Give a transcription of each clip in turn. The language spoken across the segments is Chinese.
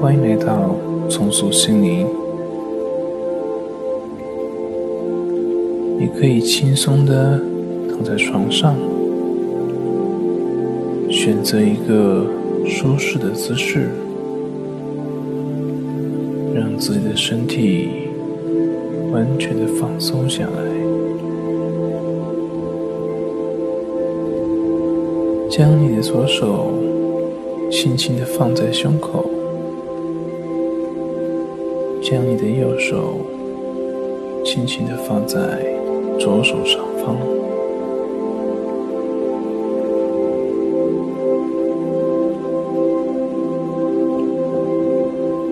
欢迎来到重塑心灵。你可以轻松的躺在床上，选择一个舒适的姿势，让自己的身体完全的放松下来，将你的左手轻轻的放在胸口。将你的右手轻轻的放在左手上方。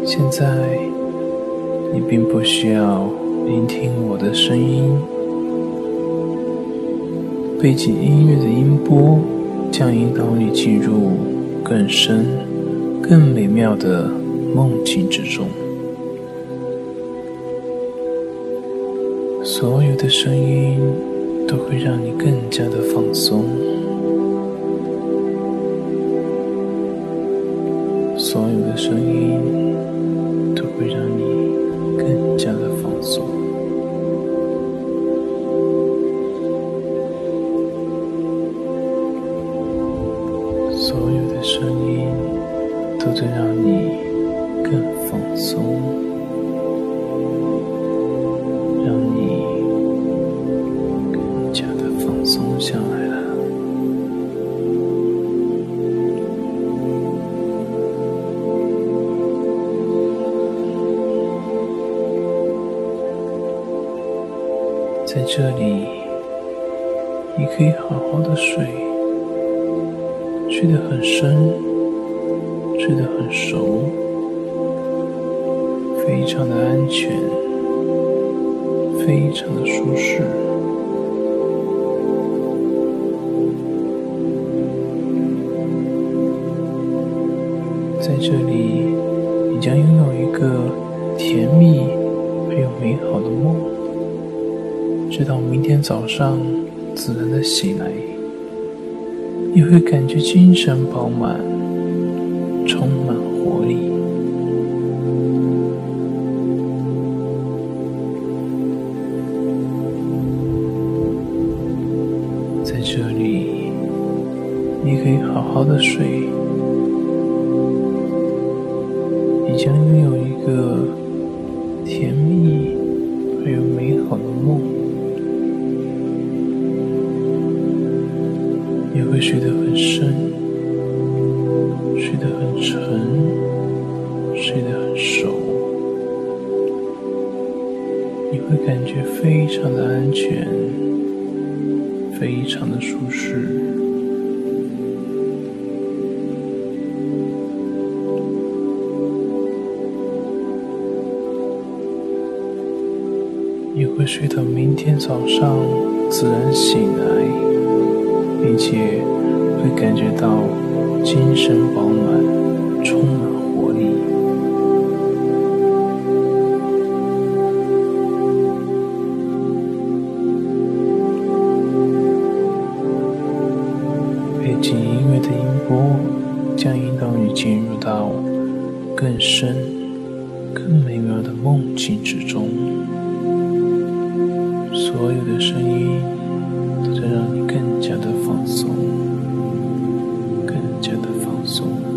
现在，你并不需要聆听我的声音，背景音乐的音波将引导你进入更深、更美妙的梦境之中。所有的声音都会让你更加的放松，所有的声音都会让你更加的放松，所有的声音都在让你更放松。在这里，你可以好好的睡，睡得很深，睡得很熟，非常的安全，非常的舒适。在这里，你将拥有一个明天早上自然的醒来，你会感觉精神饱满，充满活力。在这里，你可以好好的睡，你将拥有一个甜蜜而又美好的梦。会睡得很深，睡得很沉，睡得很熟。你会感觉非常的安全，非常的舒适。你会睡到明天早上自然醒来。感觉到精神饱满，充满活力。背景音乐的音波将引导你进入到更深、更美妙的梦境之中。所有的声音都在让你更加的放松。soul.